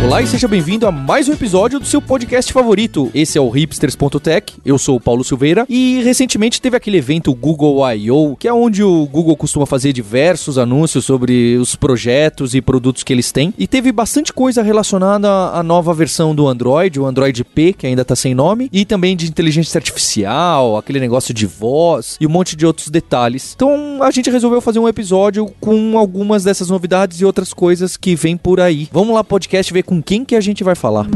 Olá e seja bem-vindo a mais um episódio do seu podcast favorito. Esse é o hipsters.tech. Eu sou o Paulo Silveira e recentemente teve aquele evento Google I.O., que é onde o Google costuma fazer diversos anúncios sobre os projetos e produtos que eles têm. E teve bastante coisa relacionada à nova versão do Android, o Android P, que ainda tá sem nome, e também de inteligência artificial, aquele negócio de voz e um monte de outros detalhes. Então a gente resolveu fazer um episódio com algumas dessas novidades e outras coisas que vem por aí. Vamos lá, podcast, ver com quem que a gente vai falar.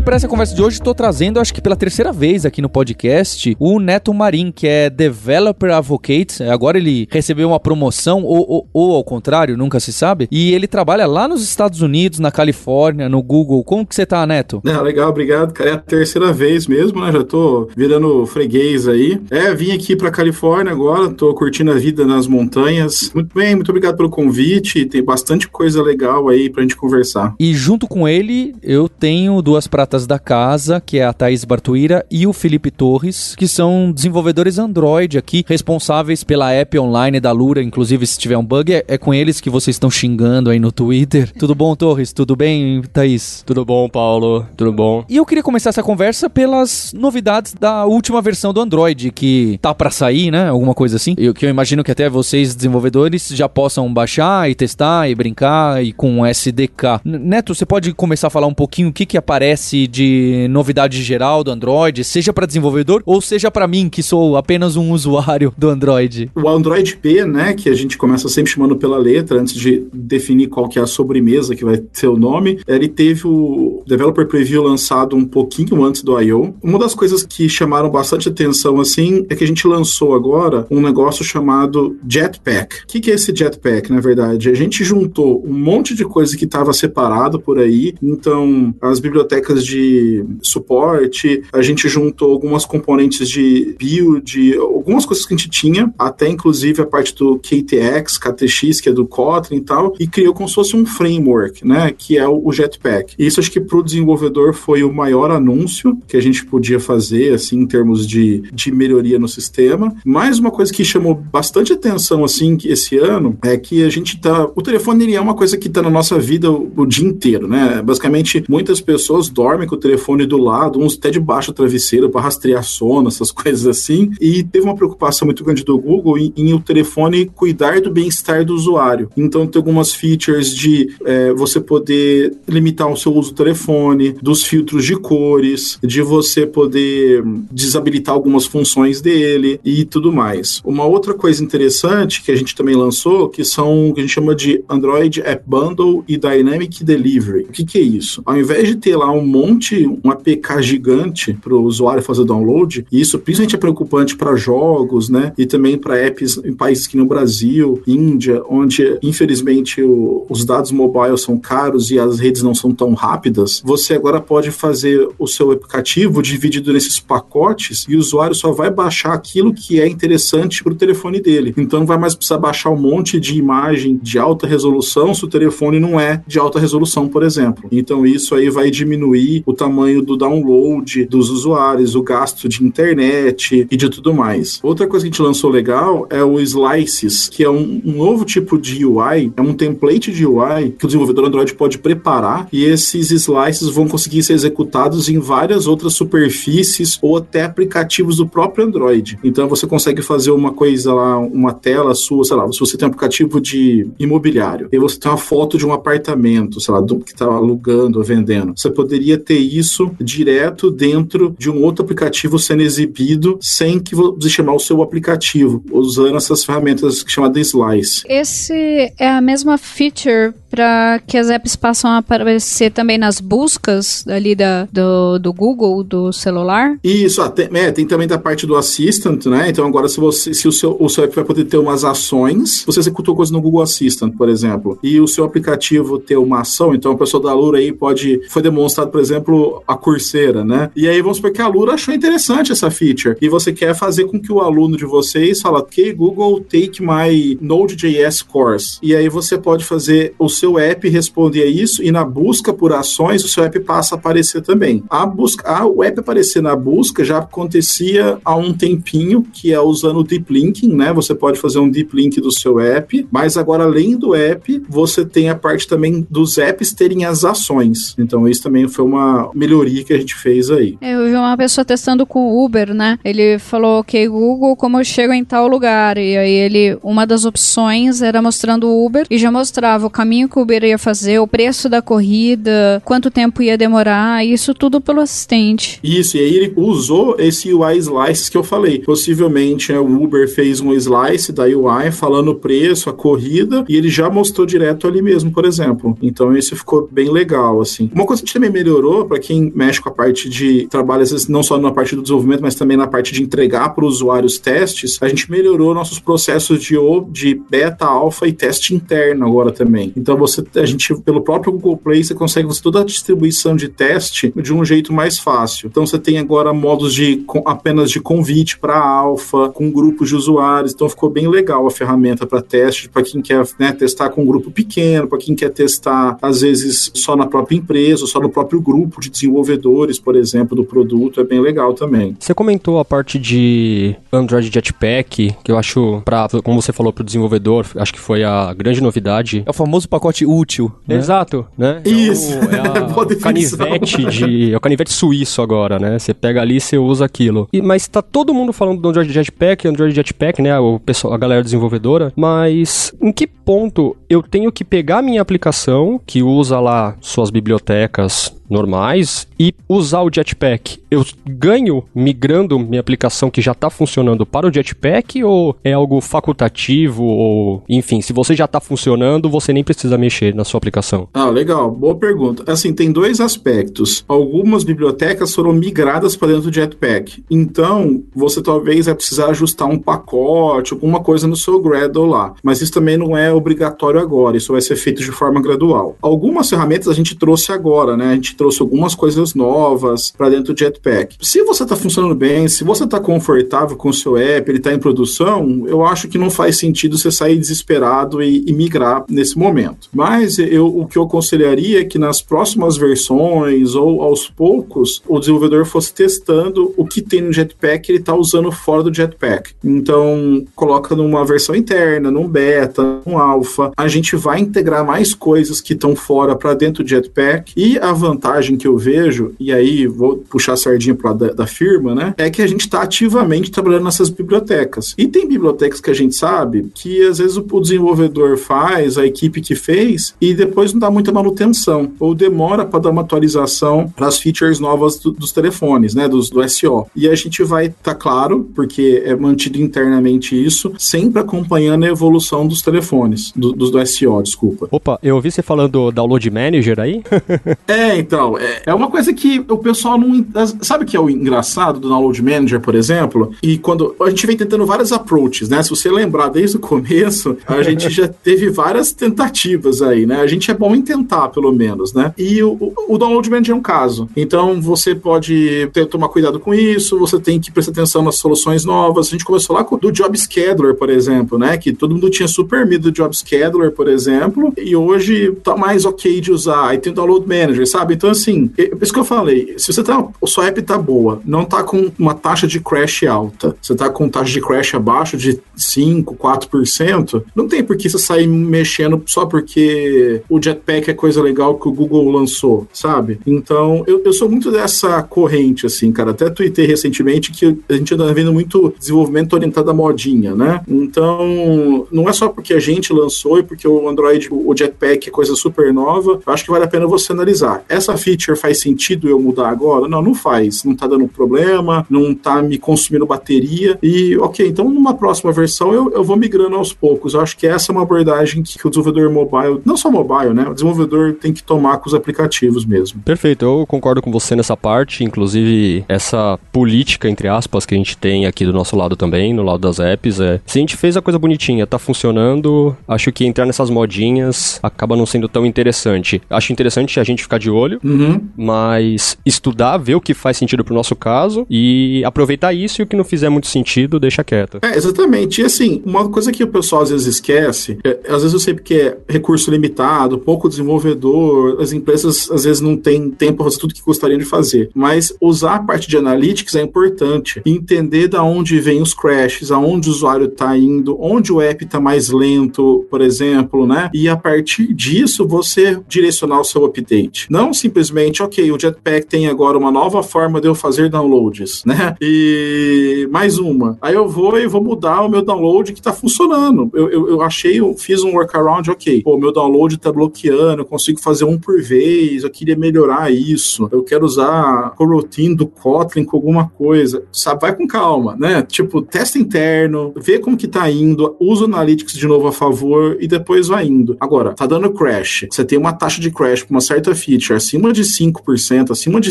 E para essa conversa de hoje, estou trazendo, acho que pela terceira vez aqui no podcast, o Neto Marim, que é Developer Advocate. Agora ele recebeu uma promoção, ou, ou, ou, ao contrário, nunca se sabe. E ele trabalha lá nos Estados Unidos, na Califórnia, no Google. Como que você tá, Neto? É, legal, obrigado, cara. É a terceira vez mesmo, né? Já tô virando freguês aí. É, vim aqui pra Califórnia agora, tô curtindo a vida nas montanhas. Muito bem, muito obrigado pelo convite. Tem bastante coisa legal aí pra gente conversar. E junto com ele, eu tenho duas pratas da casa, que é a Thaís Bartuíra e o Felipe Torres, que são desenvolvedores Android aqui, responsáveis pela app online da Lura. Inclusive, se tiver um bug, é, é com eles que vocês estão xingando aí no Twitter. Tudo bom, Torres? Tudo bem, Thaís? Tudo bom, Paulo? Tudo bom? E eu queria começar essa conversa pelas novidades da última versão do Android, que tá para sair, né? Alguma coisa assim. Eu, que eu imagino que até vocês, desenvolvedores, já possam baixar e testar e brincar e com SDK. Neto, você pode começar a falar um pouquinho o que que aparece de novidade geral do Android, seja para desenvolvedor ou seja para mim, que sou apenas um usuário do Android? O Android P, né, que a gente começa sempre chamando pela letra, antes de definir qual que é a sobremesa que vai ser o nome, ele teve o Developer Preview lançado um pouquinho antes do I.O. Uma das coisas que chamaram bastante atenção, assim, é que a gente lançou agora um negócio chamado Jetpack. O que, que é esse Jetpack, na verdade? A gente juntou um monte de coisa que estava separado por aí, então as bibliotecas de de suporte, a gente juntou algumas componentes de build, algumas coisas que a gente tinha, até inclusive a parte do KTX, KTX, que é do Kotlin e tal, e criou como se fosse um framework, né, que é o Jetpack. E isso acho que para o desenvolvedor foi o maior anúncio que a gente podia fazer, assim, em termos de, de melhoria no sistema. Mais uma coisa que chamou bastante atenção, assim, esse ano, é que a gente tá... O telefone, ele é uma coisa que tá na nossa vida o, o dia inteiro, né? Basicamente, muitas pessoas dormem dorme com o telefone do lado, uns até debaixo do travesseiro para rastrear sono, essas coisas assim. E teve uma preocupação muito grande do Google em, em o telefone cuidar do bem-estar do usuário. Então tem algumas features de é, você poder limitar o seu uso do telefone, dos filtros de cores, de você poder desabilitar algumas funções dele e tudo mais. Uma outra coisa interessante que a gente também lançou, que são o que a gente chama de Android App Bundle e Dynamic Delivery. O que, que é isso? Ao invés de ter lá um monte um APK gigante para o usuário fazer download, e isso principalmente é preocupante para jogos, né? E também para apps em países que no Brasil, Índia, onde infelizmente o, os dados mobile são caros e as redes não são tão rápidas, você agora pode fazer o seu aplicativo dividido nesses pacotes e o usuário só vai baixar aquilo que é interessante para o telefone dele. Então não vai mais precisar baixar um monte de imagem de alta resolução se o telefone não é de alta resolução, por exemplo. Então isso aí vai diminuir o tamanho do download dos usuários, o gasto de internet e de tudo mais. Outra coisa que a gente lançou legal é o Slices, que é um, um novo tipo de UI, é um template de UI que o desenvolvedor Android pode preparar e esses slices vão conseguir ser executados em várias outras superfícies ou até aplicativos do próprio Android. Então você consegue fazer uma coisa lá, uma tela sua, sei lá, se você tem um aplicativo de imobiliário e você tem uma foto de um apartamento, sei lá, do, que está alugando ou vendendo, você poderia ter isso direto dentro de um outro aplicativo sendo exibido sem que você chamar o seu aplicativo, usando essas ferramentas chamadas Slice. Esse é a mesma feature para que as apps passam a aparecer também nas buscas ali da, do, do Google, do celular? Isso, até, é, tem também da parte do Assistant, né? Então agora se você se o seu, o seu app vai poder ter umas ações, você executou coisa no Google Assistant, por exemplo, e o seu aplicativo ter uma ação, então a pessoa da Lura aí pode foi demonstrado, por exemplo, a Coursera, né? E aí vamos supor que a Lura achou interessante essa feature e você quer fazer com que o aluno de vocês fala, ok, Google, take my Node.js course. E aí você pode fazer o seu app responder a isso e na busca por ações o seu app passa a aparecer também. A busca, a, o app aparecer na busca já acontecia há um tempinho, que é usando o deep linking, né? Você pode fazer um deep link do seu app, mas agora além do app, você tem a parte também dos apps terem as ações. Então isso também foi uma melhoria que a gente fez aí. Eu vi uma pessoa testando com o Uber, né? Ele falou, ok, Google, como eu chego em tal lugar? E aí ele, uma das opções era mostrando o Uber e já mostrava o caminho que o Uber ia fazer, o preço da corrida, quanto tempo ia demorar, isso tudo pelo assistente. Isso, e aí ele usou esse UI slice que eu falei. Possivelmente né, o Uber fez um slice da UI falando o preço, a corrida, e ele já mostrou direto ali mesmo, por exemplo. Então isso ficou bem legal, assim. Uma coisa que também melhorou para quem mexe com a parte de trabalho, às vezes não só na parte do desenvolvimento, mas também na parte de entregar para os testes, a gente melhorou nossos processos de, de beta, alfa e teste interno agora também. Então você, a gente, pelo próprio Google Play, você consegue fazer toda a distribuição de teste de um jeito mais fácil. Então você tem agora modos de apenas de convite para alfa, com grupos de usuários. Então ficou bem legal a ferramenta para teste, para quem quer né, testar com um grupo pequeno, para quem quer testar às vezes só na própria empresa, só no próprio grupo de desenvolvedores, por exemplo, do produto, é bem legal também. Você comentou a parte de Android Jetpack, que eu acho, pra, como você falou, para o desenvolvedor, acho que foi a grande novidade. É o famoso pacote útil. Né? Exato, né? Isso. É, o, é a canivete de, é o canivete suíço agora, né? Você pega ali, você usa aquilo. E, mas tá todo mundo falando do Android Jetpack, Android Jetpack, né? O pessoal, a galera desenvolvedora. Mas em que ponto eu tenho que pegar a minha aplicação que usa lá suas bibliotecas normais e usar o Jetpack. Eu ganho migrando minha aplicação que já está funcionando para o Jetpack ou é algo facultativo ou enfim, se você já está funcionando, você nem precisa mexer na sua aplicação? Ah, legal, boa pergunta. Assim, tem dois aspectos. Algumas bibliotecas foram migradas para dentro do Jetpack. Então, você talvez vai precisar ajustar um pacote, alguma coisa no seu Gradle lá. Mas isso também não é obrigatório agora, isso vai ser feito de forma gradual. Algumas ferramentas a gente trouxe agora, né? A gente trouxe algumas coisas novas para dentro do Jetpack. Se você está funcionando bem, se você está confortável com o seu app, ele está em produção, eu acho que não faz sentido você sair desesperado e, e migrar nesse momento. Mas eu, o que eu aconselharia é que nas próximas versões ou aos poucos o desenvolvedor fosse testando o que tem no Jetpack ele está usando fora do Jetpack. Então, coloca numa versão interna, num beta, num alpha. A gente vai integrar mais coisas que estão fora para dentro do Jetpack e a vantagem que eu vejo, e aí vou puxar a sardinha para da, da firma, né? É que a gente está ativamente trabalhando nessas bibliotecas. E tem bibliotecas que a gente sabe que às vezes o desenvolvedor faz, a equipe que fez, e depois não dá muita manutenção, ou demora para dar uma atualização para as features novas do, dos telefones, né? Dos, do SO. E a gente vai tá claro, porque é mantido internamente isso, sempre acompanhando a evolução dos telefones, do, do, do SO, desculpa. Opa, eu ouvi você falando do Download Manager aí? é, então, é, é, uma coisa que o pessoal não. Sabe o que é o engraçado do Download Manager, por exemplo? E quando a gente vem tentando vários approaches, né? Se você lembrar desde o começo, a gente já teve várias tentativas aí, né? A gente é bom em tentar, pelo menos, né? E o, o Download Manager é um caso. Então você pode ter, tomar cuidado com isso, você tem que prestar atenção nas soluções novas. A gente começou lá com do Job Scheduler, por exemplo, né? Que todo mundo tinha super medo do Job Scheduler, por exemplo, e hoje tá mais ok de usar. Aí tem o Download Manager, sabe? Então, assim, é isso que eu falei, se você tá, a sua app tá boa, não tá com uma taxa de crash alta, você tá com taxa de crash abaixo de 5, 4%, não tem por que você sair mexendo só porque o Jetpack é coisa legal que o Google lançou, sabe? Então, eu, eu sou muito dessa corrente, assim, cara. Até tuitei recentemente que a gente anda vendo muito desenvolvimento orientado à modinha, né? Então, não é só porque a gente lançou e porque o Android, o Jetpack é coisa super nova, eu acho que vale a pena você analisar. Essa essa feature faz sentido eu mudar agora? Não, não faz. Não tá dando problema, não tá me consumindo bateria. E, ok, então numa próxima versão eu, eu vou migrando aos poucos. Eu acho que essa é uma abordagem que, que o desenvolvedor mobile, não só mobile, né? O desenvolvedor tem que tomar com os aplicativos mesmo. Perfeito, eu concordo com você nessa parte. Inclusive, essa política, entre aspas, que a gente tem aqui do nosso lado também, no lado das apps, é se a gente fez a coisa bonitinha, tá funcionando, acho que entrar nessas modinhas acaba não sendo tão interessante. Acho interessante a gente ficar de olho, Uhum. mas estudar, ver o que faz sentido pro nosso caso e aproveitar isso e o que não fizer muito sentido, deixa quieto. É, exatamente. E assim, uma coisa que o pessoal às vezes esquece, é, às vezes eu sei porque é recurso limitado, pouco desenvolvedor, as empresas às vezes não têm tempo para fazer tudo que gostariam de fazer. Mas usar a parte de analytics é importante. Entender da onde vem os crashes, aonde o usuário está indo, onde o app está mais lento, por exemplo, né? E a partir disso você direcionar o seu update. Não simplesmente, ok, o Jetpack tem agora uma nova forma de eu fazer downloads, né? E mais uma. Aí eu vou e vou mudar o meu download que está funcionando. Eu, eu, eu achei, eu fiz um workaround, ok. Pô, meu download está bloqueando, eu consigo fazer um por vez, eu queria melhorar isso. Eu quero usar coroutine do Kotlin com alguma coisa. Sabe, vai com calma, né? Tipo, testa interno, vê como que tá indo, usa o Analytics de novo a favor e depois vai indo. Agora, tá dando crash. Você tem uma taxa de crash com uma certa feature acima de 5%, acima de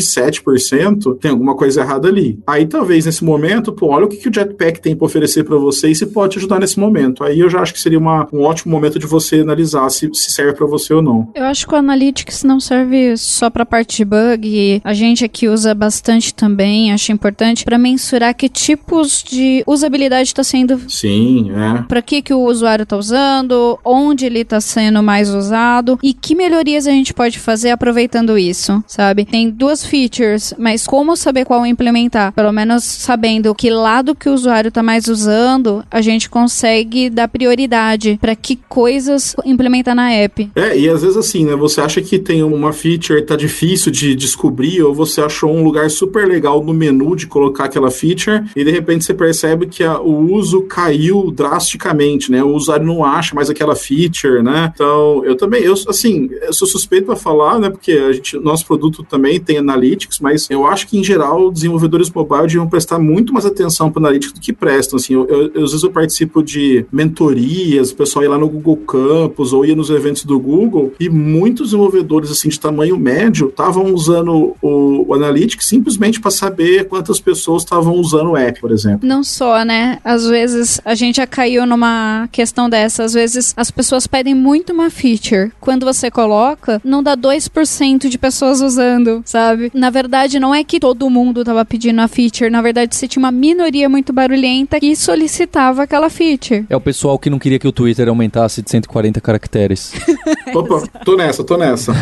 7%, tem alguma coisa errada ali. Aí talvez nesse momento, pô, olha o que, que o Jetpack tem para oferecer para você e se pode te ajudar nesse momento. Aí eu já acho que seria uma, um ótimo momento de você analisar se, se serve para você ou não. Eu acho que o Analytics não serve só para parte de bug. A gente aqui usa bastante também, acho importante, para mensurar que tipos de usabilidade está sendo. Sim, é. Para que, que o usuário está usando, onde ele está sendo mais usado e que melhorias a gente pode fazer aproveitando isso, sabe? Tem duas features, mas como saber qual implementar? Pelo menos sabendo que lado que o usuário está mais usando, a gente consegue dar prioridade para que coisas implementar na app. É, e às vezes assim, né? Você acha que tem uma feature tá difícil de descobrir, ou você achou um lugar super legal no menu de colocar aquela feature, e de repente você percebe que a, o uso caiu drasticamente, né? O usuário não acha mais aquela feature, né? Então, eu também, eu assim, eu sou suspeito para falar, né? Porque a gente, nosso produto também tem analytics, mas eu acho que em geral desenvolvedores mobile deviam prestar muito mais atenção para analytics do que prestam. Assim, eu, eu, às vezes eu participo de mentorias, o pessoal ia lá no Google Campus ou ia nos eventos do Google e muitos desenvolvedores assim de tamanho médio estavam usando o, o Analytics simplesmente para saber quantas pessoas estavam usando o app, por exemplo. Não só, né? Às vezes a gente já caiu numa questão dessa. Às vezes as pessoas pedem muito uma feature. Quando você coloca, não dá 2% de pessoas usando, sabe? Na verdade, não é que todo mundo tava pedindo a feature. Na verdade, você tinha uma minoria muito barulhenta que solicitava aquela feature. É o pessoal que não queria que o Twitter aumentasse de 140 caracteres. Opa, tô nessa, tô nessa.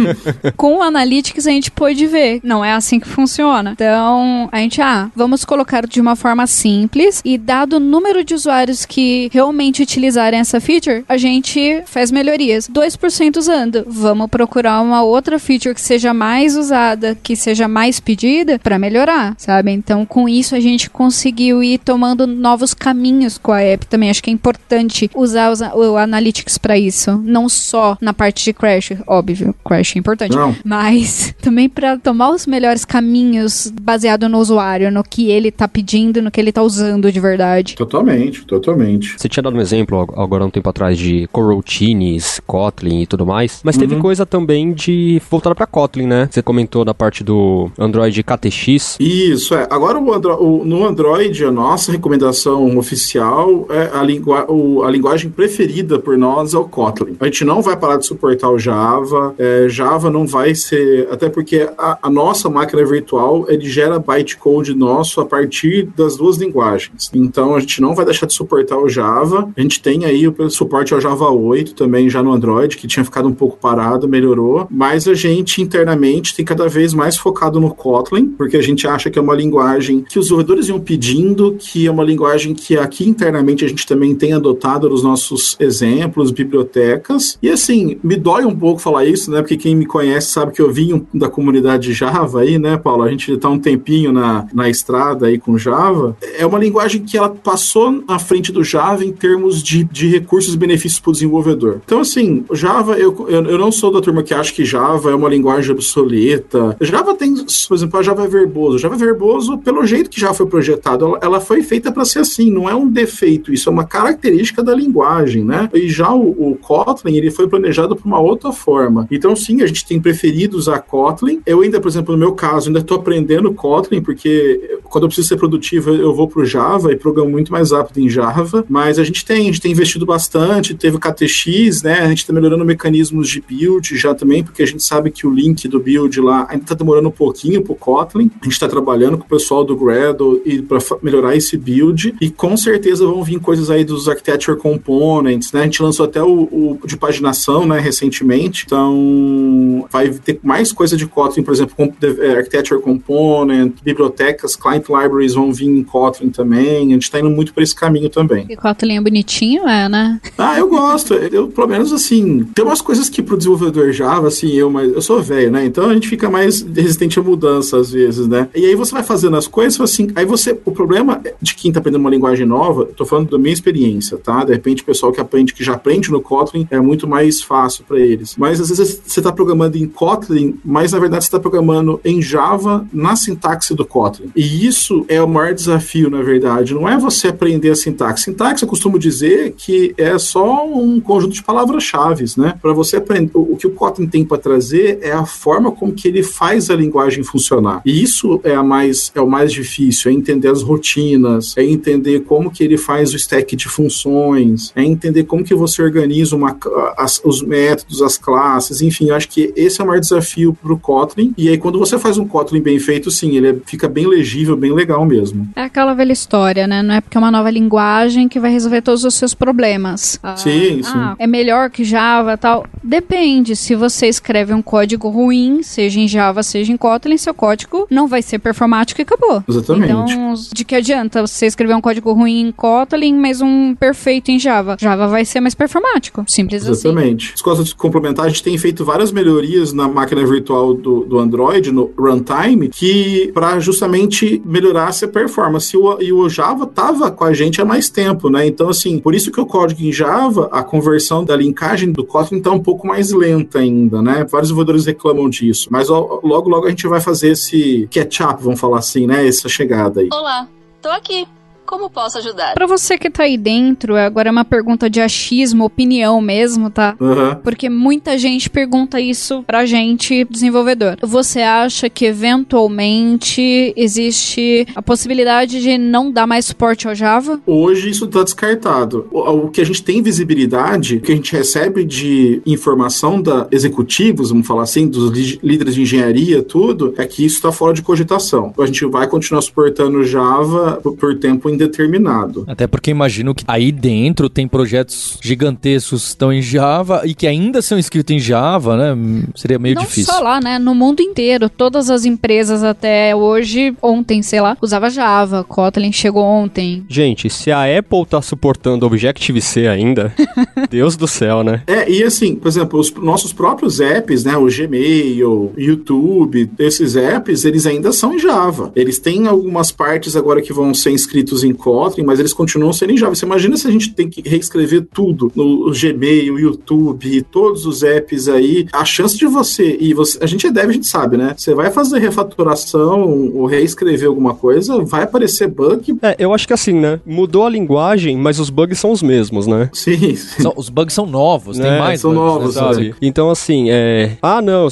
Com o Analytics a gente pôde ver. Não é assim que funciona. Então, a gente, ah, vamos colocar de uma forma simples e dado o número de usuários que realmente utilizarem essa feature, a gente faz melhorias. 2% usando. Vamos procurar uma outra feature que seja mais usada, que seja mais pedida para melhorar, sabe? Então, com isso a gente conseguiu ir tomando novos caminhos com a app também. Acho que é importante usar os- o Analytics para isso, não só na parte de crash, óbvio, crash é importante, Não. mas também para tomar os melhores caminhos baseado no usuário, no que ele tá pedindo, no que ele tá usando de verdade. Totalmente, totalmente. Você tinha dado um exemplo ag- agora um tempo atrás de coroutines, Kotlin e tudo mais, mas teve coisa também de voltada pra Kotlin, né? Você comentou da parte do Android KTX. Isso, é. Agora o Andro- o- no Android, a nossa recomendação oficial é a, lingua- o- a linguagem preferida por nós é o Kotlin. A gente não vai parar de suportar o Java. é, Java não vai ser. Até porque a, a nossa máquina virtual ele gera bytecode nosso a partir das duas linguagens. Então a gente não vai deixar de suportar o Java. A gente tem aí o suporte ao Java 8 também já no Android, que tinha ficado um pouco parado, melhorou. Mas a gente internamente tem cada vez mais focado no Kotlin, porque a gente acha que é uma linguagem que os desenvolvedores iam pedindo, que é uma linguagem que aqui internamente a gente também tem adotado nos nossos exemplos, bibliotecas. E assim, me dói um pouco falar isso, né? Porque quem me conhece sabe que eu vim da comunidade Java aí, né, Paulo? A gente tá um tempinho na, na estrada aí com Java. É uma linguagem que ela passou na frente do Java em termos de, de recursos e benefícios para o desenvolvedor. Então, assim, Java, eu, eu, eu não sou da turma que acha que Java é uma linguagem obsoleta. Java tem, por exemplo, a Java é verboso. Java é verboso pelo jeito que já foi projetado. Ela, ela foi feita para ser assim, não é um defeito, isso é uma característica da linguagem, né? E já o, o Kotlin, ele foi planejado por uma outra forma. Então, sim, a gente tem preferido usar Kotlin. Eu ainda, por exemplo, no meu caso, ainda estou aprendendo Kotlin, porque quando eu preciso ser produtivo, eu vou para o Java e programo muito mais rápido em Java. Mas a gente tem, a gente tem investido bastante, teve o KTX, né? A gente está melhorando mecanismos de build já também, porque a gente sabe que o link do build lá ainda está demorando um pouquinho para o Kotlin. A gente está trabalhando com o pessoal do Gradle e para melhorar esse build. E com certeza vão vir coisas aí dos Architecture Components, né? A gente lançou até o, o de paginação, né, recentemente. Então, vai ter mais coisa de Kotlin, por exemplo, com é, Architecture Component, bibliotecas, client libraries vão vir em Kotlin também. A gente está indo muito para esse caminho também. E Kotlin é bonitinho, é, né? Ah, eu gosto. Eu, pelo menos, assim, tem umas coisas que pro desenvolvedor Java, assim, eu, mas eu sou velho, né? Então a gente fica mais resistente a mudança às vezes, né? E aí você vai fazendo as coisas, assim, aí você, o problema de quem tá aprendendo uma linguagem nova, tô falando da minha experiência, tá? De repente, o pessoal que aprende, que já aprende no Kotlin, é muito mais fácil para eles. Mas às vezes você tá programando em Kotlin, mas na verdade você tá programando em Java na sintaxe do Kotlin. E isso é o maior desafio, na verdade. Não é você aprender a sintaxe. Sintaxe, eu costumo dizer que é só um conjunto de palavras-chave, né? Para você aprender, o que o Kotlin tem para trazer é a forma como que ele faz a linguagem funcionar. E isso é a mais é o mais difícil, é entender as rotinas, é entender como que ele faz o stack de funções, é entender como que você organiza uma, as, os métodos, as classes, enfim, eu acho que esse é o maior desafio para o Kotlin. E aí quando você faz um Kotlin bem feito, sim, ele é, fica bem legível, bem legal mesmo. É aquela velha história, né? Não é porque é uma nova linguagem que vai resolver todos os seus problemas. Ah, sim, sim. Ah, é melhor que Java tal. Depende. Se você escreve um código ruim, seja em Java, seja em Kotlin, seu código não vai ser performático e acabou. Exatamente. Então, de que adianta você escrever um código ruim em Kotlin, mas um perfeito em Java? Java vai ser mais performático. Simples Exatamente. assim. Exatamente. Desculpa de complementar, a gente tem feito várias melhorias na máquina virtual do, do Android, no runtime, que para justamente melhorar essa performance. E o, e o Java tava com a gente há mais tempo, né? Então, assim, por isso que o código em Java, a conversão da linkagem do Kotlin tá um pouco mais lenta ainda, né? Vários desenvolvedores reclamam disso. Mas ó, logo, logo a gente vai fazer esse catch-up, vamos falar assim, né? Essa chegada aí. Olá, tô aqui. Como posso ajudar? Para você que tá aí dentro, agora é uma pergunta de achismo, opinião mesmo, tá? Uhum. Porque muita gente pergunta isso pra gente, desenvolvedor. Você acha que eventualmente existe a possibilidade de não dar mais suporte ao Java? Hoje isso tá descartado. O, que a gente tem visibilidade, o que a gente recebe de informação da executivos, vamos falar assim, dos líderes de engenharia, tudo, é que isso tá fora de cogitação. A gente vai continuar suportando Java por, por tempo indeterminado. Até porque imagino que aí dentro tem projetos gigantescos que estão em Java e que ainda são escritos em Java, né? Seria meio Não difícil. só lá, né? No mundo inteiro, todas as empresas até hoje, ontem, sei lá, usava Java. Kotlin chegou ontem. Gente, se a Apple tá suportando Objective-C ainda, Deus do céu, né? É, e assim, por exemplo, os nossos próprios apps, né? O Gmail, YouTube, esses apps, eles ainda são em Java. Eles têm algumas partes agora que vão ser inscritos em Kotlin, mas eles continuam sendo em Java. Você imagina se a gente tem que reescrever tudo no Gmail, YouTube, todos os apps aí, a chance de você, e você, a gente é dev, a gente sabe, né? Você vai fazer refatoração ou reescrever alguma coisa, vai aparecer bug. É, eu acho que assim, né? Mudou a linguagem, mas os bugs são os mesmos, né? Sim, sim. São- os bugs são novos, tem É, mais são bugs, né, novos, sabe? Então, assim, é. Ah, não,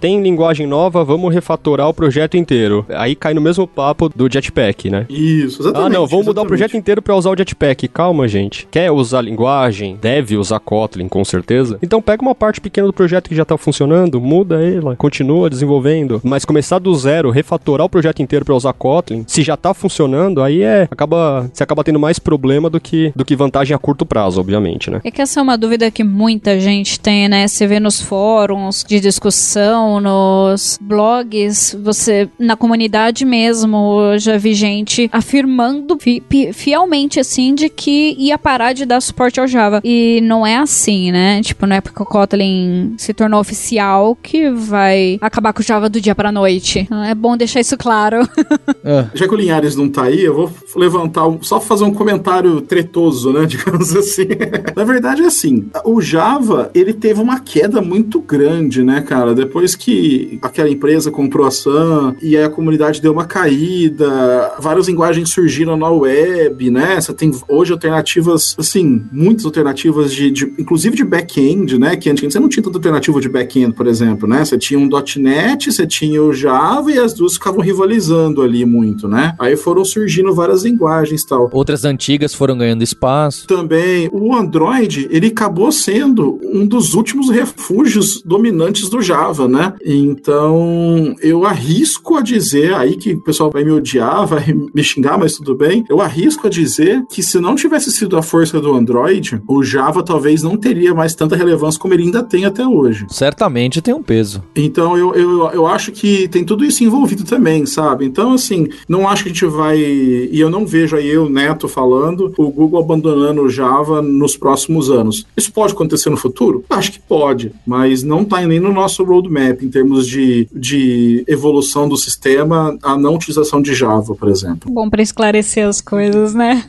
tem linguagem nova, vamos refatorar o projeto inteiro. Aí cai no mesmo papo do Jetpack, né? Isso, exatamente. Ah, não, vamos mudar o projeto inteiro pra usar o Jetpack. Calma, gente. Quer usar linguagem? Deve usar Kotlin, com certeza. Então pega uma parte pequena do projeto que já tá funcionando, muda ela, continua desenvolvendo. Mas começar do zero, refatorar o projeto inteiro pra usar Kotlin, se já tá funcionando, aí é. Acaba. Você acaba tendo mais problema do que, do que vantagem a curto prazo, obviamente, né? É que essa é uma dúvida que muita gente tem, né? Você vê nos fóruns de discussão, nos blogs, você, na comunidade mesmo, eu já vi gente afirmando fi, fielmente, assim, de que ia parar de dar suporte ao Java. E não é assim, né? Tipo, não é porque o Kotlin se tornou oficial que vai acabar com o Java do dia pra noite. É bom deixar isso claro. é. Já que o Linhares não tá aí, eu vou levantar, só fazer um comentário tretoso, né? Digamos assim. Na verdade, é assim, o Java, ele teve uma queda muito grande, né, cara? Depois que aquela empresa comprou a Sun e aí a comunidade deu uma caída, várias linguagens surgiram na web, né? Você tem hoje alternativas, assim, muitas alternativas de, de inclusive de back-end, né? Que antes você não tinha tanta alternativa de back-end, por exemplo, né? Você tinha um .NET, você tinha o Java e as duas ficavam rivalizando ali muito, né? Aí foram surgindo várias linguagens tal. Outras antigas foram ganhando espaço. Também, o Android, ele acabou sendo um dos últimos refúgios dominantes do Java, né? Então, eu arrisco a dizer, aí que o pessoal vai me odiar, vai me xingar, mas tudo bem, eu arrisco a dizer que se não tivesse sido a força do Android, o Java talvez não teria mais tanta relevância como ele ainda tem até hoje. Certamente tem um peso. Então, eu, eu, eu acho que tem tudo isso envolvido também, sabe? Então, assim, não acho que a gente vai. E eu não vejo aí eu, Neto, falando o Google abandonando o Java nos próximos anos. Isso pode acontecer no futuro? Acho que pode, mas não está nem no nosso roadmap em termos de, de evolução do sistema, a não utilização de Java, por exemplo. Bom para esclarecer as coisas, né?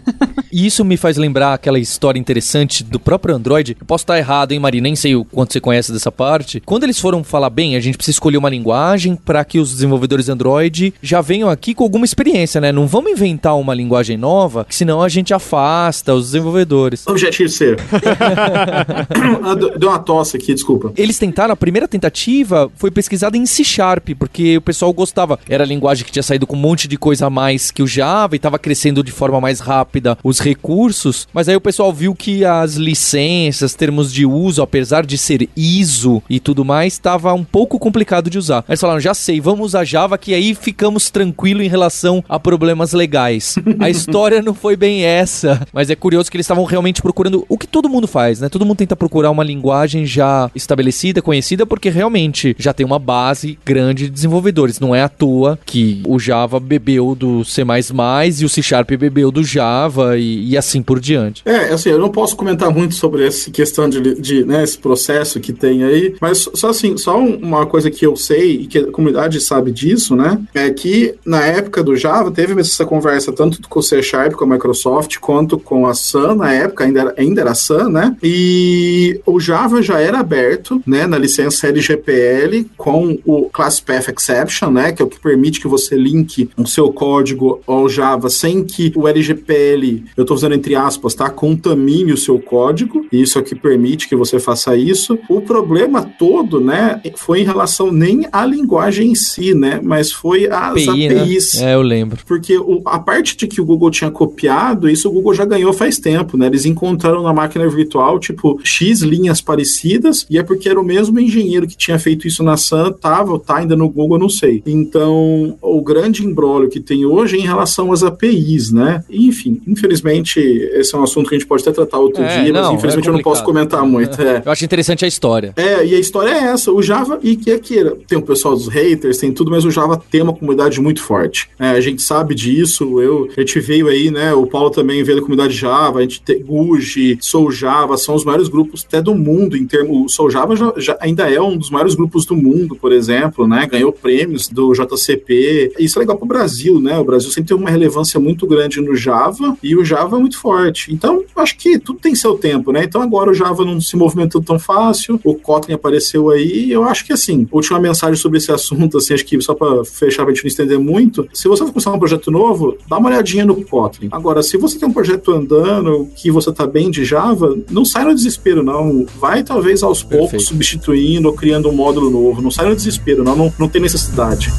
e isso me faz lembrar aquela história interessante do próprio Android. Eu posso estar errado, hein, Mari? Nem sei o quanto você conhece dessa parte. Quando eles foram falar bem, a gente precisa escolher uma linguagem para que os desenvolvedores Android já venham aqui com alguma experiência, né? Não vamos inventar uma linguagem nova, que senão a gente afasta os desenvolvedores. Objetivo C. Deu uma tosse aqui, desculpa. Eles tentaram, a primeira tentativa foi pesquisada em C Sharp, porque o pessoal gostava. Era a linguagem que tinha saído com um monte de coisa a mais que o Java e estava crescendo de forma mais rápida os recursos. Mas aí o pessoal viu que as licenças, termos de uso, apesar de ser ISO e tudo mais, estava um pouco complicado de usar. Aí eles falaram, já sei, vamos usar Java, que aí ficamos tranquilos em relação a problemas legais. A história não foi bem essa, mas é curioso que eles estavam realmente procurando o que todo mundo faz, né? Todo mundo tenta procurar uma linguagem já estabelecida, conhecida, porque realmente já tem uma base grande de desenvolvedores. Não é à toa que o Java bebeu do C++ e o C Sharp bebeu do Java e, e assim por diante. É, assim, eu não posso comentar muito sobre essa questão de, de né, esse processo que tem aí, mas só assim, só uma coisa que eu sei e que a comunidade sabe disso, né, é que na época do Java teve essa conversa tanto com o C Sharp, com a Microsoft, quanto com a Sun, na época ainda era, ainda era Sun, né, e o Java já era aberto, né, na licença LGPL com o Class Path Exception, né, que é o que permite que você linke o seu código ao Java sem que o LGPL, eu estou usando entre aspas, tá, contamine o seu código, e isso é que permite que você faça isso. O problema todo, né, foi em relação nem à linguagem em si, né, mas foi às API, APIs. Né? É, eu lembro. Porque o, a parte de que o Google tinha copiado, isso o Google já ganhou faz tempo, né, eles encontraram na máquina virtual, tipo, X linhas parecidas, e é porque era o mesmo engenheiro que tinha feito isso na Sun, tava, tá ainda no Google, não sei. Então, o grande embrólio que tem hoje é em relação às APIs, né? enfim, infelizmente, esse é um assunto que a gente pode até tratar outro é, dia, não, mas infelizmente é eu não posso comentar muito. É. Eu acho interessante a história. É, e a história é essa. O Java, e que é que tem o pessoal dos haters, tem tudo, mas o Java tem uma comunidade muito forte. É, a gente sabe disso, eu, a gente veio aí, né? O Paulo também veio da comunidade Java, a gente tem Guji, Sou Java, são os maiores grupos até do mundo em termos. O Sou Java já, já, ainda é um dos maiores grupos do mundo, por exemplo, né? Ganhou prêmios do JCP. Isso é legal para o Brasil, né? O Brasil sempre tem uma relevância muito grande no Java e o Java é muito forte. Então, acho que tudo tem seu tempo, né? Então agora o Java não se movimentou tão fácil, o Kotlin apareceu aí, eu acho que assim, última mensagem sobre esse assunto, assim, acho que só para fechar pra gente não estender muito, se você for começar um projeto novo, dá uma olhadinha no Kotlin. Agora, se você tem um projeto andando, que você tá bem de Java, não sai no desespero, não. Vai talvez aos Perfeito. poucos substituindo ou criando um módulo novo. Não sai no desespero, não, não, não tem necessidade.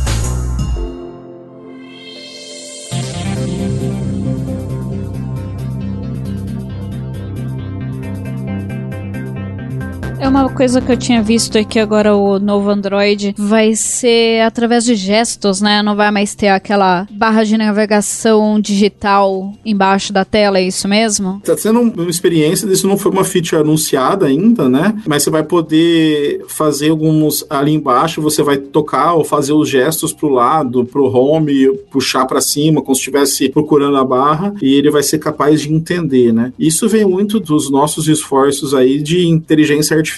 É uma coisa que eu tinha visto é que agora o novo Android vai ser através de gestos, né? Não vai mais ter aquela barra de navegação digital embaixo da tela, é isso mesmo? Tá sendo uma experiência, isso não foi uma feature anunciada ainda, né? Mas você vai poder fazer alguns ali embaixo, você vai tocar ou fazer os gestos pro lado, pro home, puxar para cima, como se estivesse procurando a barra, e ele vai ser capaz de entender, né? Isso vem muito dos nossos esforços aí de inteligência artificial,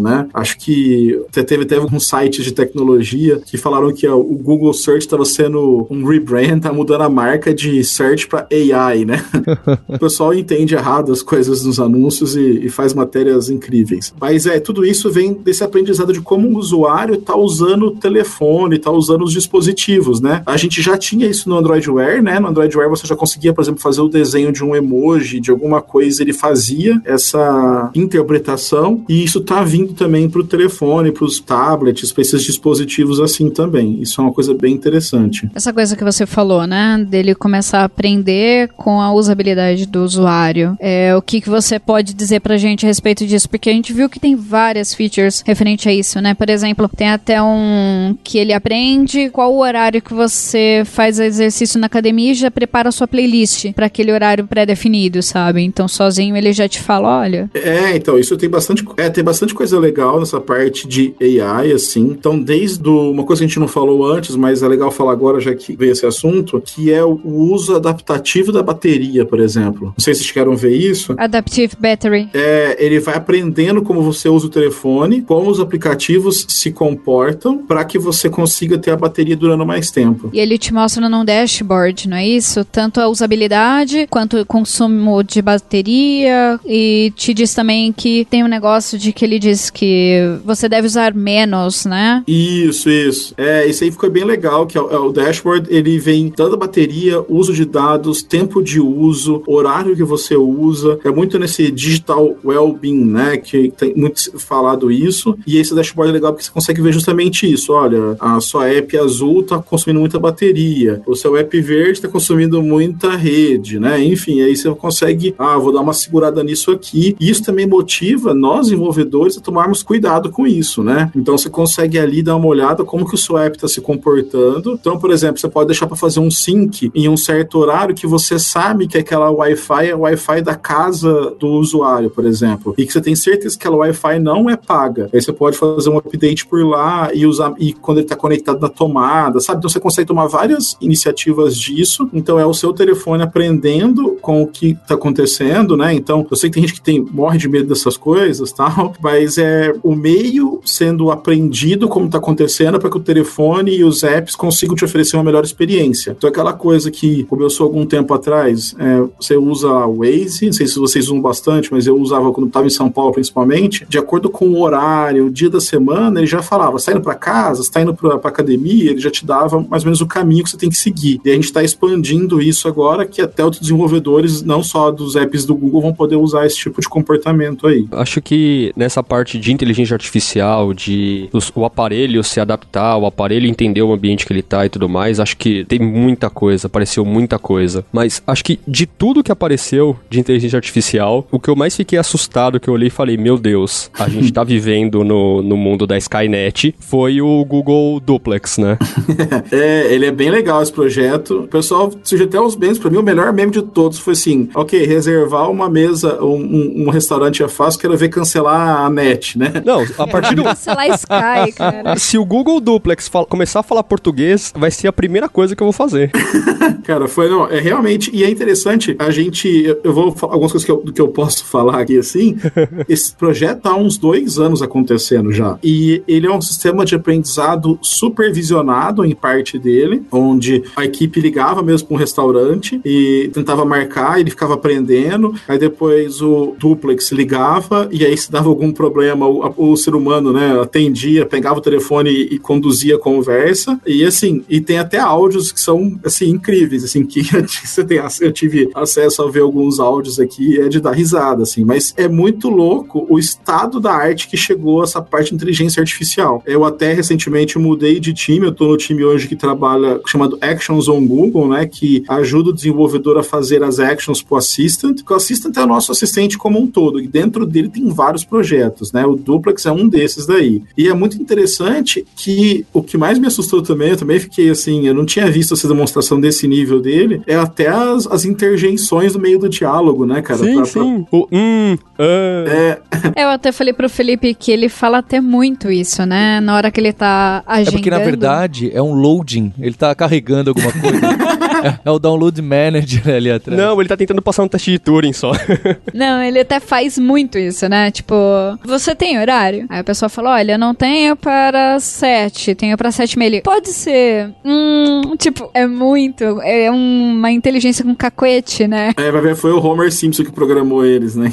né? Acho que teve até alguns sites de tecnologia que falaram que o Google Search estava sendo um rebrand, tá mudando a marca de search para AI, né? o pessoal entende errado as coisas nos anúncios e, e, faz matérias incríveis. Mas é, tudo isso vem desse aprendizado de como o usuário está usando o telefone, está usando os dispositivos, né? A gente já tinha isso no Android Wear, né? No Android Wear você já conseguia, por exemplo, fazer o desenho de um emoji, de alguma coisa, ele fazia essa interpretação e isso está vindo também para o telefone, para os tablets, para esses dispositivos assim também. Isso é uma coisa bem interessante. Essa coisa que você falou, né? Dele começar a aprender com a usabilidade do usuário. É, o que, que você pode dizer pra gente a respeito disso? Porque a gente viu que tem várias features referente a isso, né? Por exemplo, tem até um que ele aprende qual o horário que você faz exercício na academia e já prepara a sua playlist para aquele horário pré-definido, sabe? Então sozinho ele já te fala, olha. É, então isso tem bastante, é, tem bastante coisa legal nessa parte de AI, assim. Então, desde uma coisa que a gente não falou antes, mas é legal falar agora já que veio esse assunto, que é o uso adaptativo da bateria, por exemplo. Não sei se vocês querem ver isso. Adaptive Battery. É, ele vai aprendendo como você usa o telefone, como os aplicativos se comportam, para que você consiga ter a bateria durando mais tempo. E ele te mostra num dashboard, não é isso? Tanto a usabilidade quanto o consumo de bateria e te diz também que tem um negócio de que ele diz que você deve usar menos, né? Isso, isso. É, isso aí ficou bem legal, que é o, é dashboard, ele vem dando bateria, uso de dados, tempo de uso, horário que você usa. É muito nesse digital well-being, né? Que tem muito falado isso. E esse dashboard é legal porque você consegue ver justamente isso. Olha, a sua app azul está consumindo muita bateria, o seu app verde está consumindo muita rede, né? Enfim, aí você consegue, ah, vou dar uma segurada nisso aqui. Isso também motiva nós, desenvolvedores, a tomarmos cuidado com isso, né? Então você consegue ali dar uma olhada como que o seu app está se comportando. Então, por exemplo, você pode deixar para fazer um sync em um certo horário que você sabe que aquela Wi-Fi é Wi-Fi da casa do usuário, por exemplo, e que você tem certeza que aquela Wi-Fi não é paga. Aí você pode fazer um update por lá e usar e quando ele está conectado na tomada, sabe? Então você consegue tomar várias iniciativas disso. Então é o seu telefone aprendendo com o que está acontecendo, né? Então eu sei que tem gente que tem morre de medo dessas coisas, tal, mas é o meio sendo aprendido como está acontecendo para que o telefone e os apps consigam te oferecer uma melhor experiência. Então aquela coisa que começou algum tempo atrás, é, você usa Waze, não sei se vocês usam bastante, mas eu usava quando estava em São Paulo principalmente, de acordo com o horário, o dia da semana, ele já falava, está indo para casa, está indo para academia, ele já te dava mais ou menos o caminho que você tem que seguir. E a gente está expandindo isso agora, que até outros desenvolvedores, não só dos apps do Google, vão poder usar esse tipo de comportamento aí. Acho que nessa parte de inteligência artificial, de os, o aparelho se adaptar, o aparelho entender o ambiente que ele está e tudo mais, acho que tem muita coisa, apareceu muita coisa. Mas acho que de tudo que apareceu de inteligência artificial, o que eu mais fiquei assustado, que eu olhei e falei, meu Deus, a gente tá vivendo no, no mundo da Skynet, foi o Google Duplex, né? é, ele é bem legal esse projeto. O pessoal surgiu até os bens, pra mim o melhor meme de todos foi assim, ok, reservar uma mesa, um, um, um restaurante é fácil, quero ver cancelar a net, né? Não, a partir do... cancelar Sky, cara. Se o Google Duplex começar a falar português, vai ser a primeira coisa que eu vou fazer. cara, foi, não, é realmente, e é interessante, a gente, eu, eu vou falar algumas coisas que eu, do que eu posso falar aqui, assim, esse projeto tá há uns dois anos acontecendo já, e ele é um sistema de aprendizado supervisionado em parte dele, onde a equipe ligava mesmo com um restaurante e tentava marcar, ele ficava aprendendo, aí depois o duplex ligava e aí se dava algum problema, o, o ser humano, né, atendia, pegava o telefone e, e, conduzia a conversa, e assim, e tem até áudios que são, assim, incríveis, assim, que você tem, eu tive acesso a ver alguns áudios aqui, é de dar risada, assim, mas é muito louco o estado da arte que chegou essa parte de inteligência artificial. Eu até recentemente mudei de time, eu tô no time hoje que trabalha, chamado Actions on Google, né, que ajuda o desenvolvedor a fazer as actions pro Assistant, o Assistant é o nosso assistente como um todo, e dentro dele tem vários projetos projetos, né? O Duplex é um desses daí. E é muito interessante que o que mais me assustou também, eu também fiquei assim, eu não tinha visto essa demonstração desse nível dele, é até as, as interjeições no meio do diálogo, né, cara? Sim, pra, sim. Pra... O hum, uh. é... Eu até falei pro Felipe que ele fala até muito isso, né? Na hora que ele tá agendando. É porque, na verdade, é um loading. Ele tá carregando alguma coisa. é, o download manager ali atrás. Não, ele tá tentando passar um teste de Turing só. não, ele até faz muito isso, né? Tipo, você tem horário? Aí a pessoa fala, olha, não tenho para sete, tenho para sete e meia. Pode ser. Hum, tipo, é muito. É uma inteligência com cacuete, né? É, vai ver, foi o Homer Simpson que programou eles, né?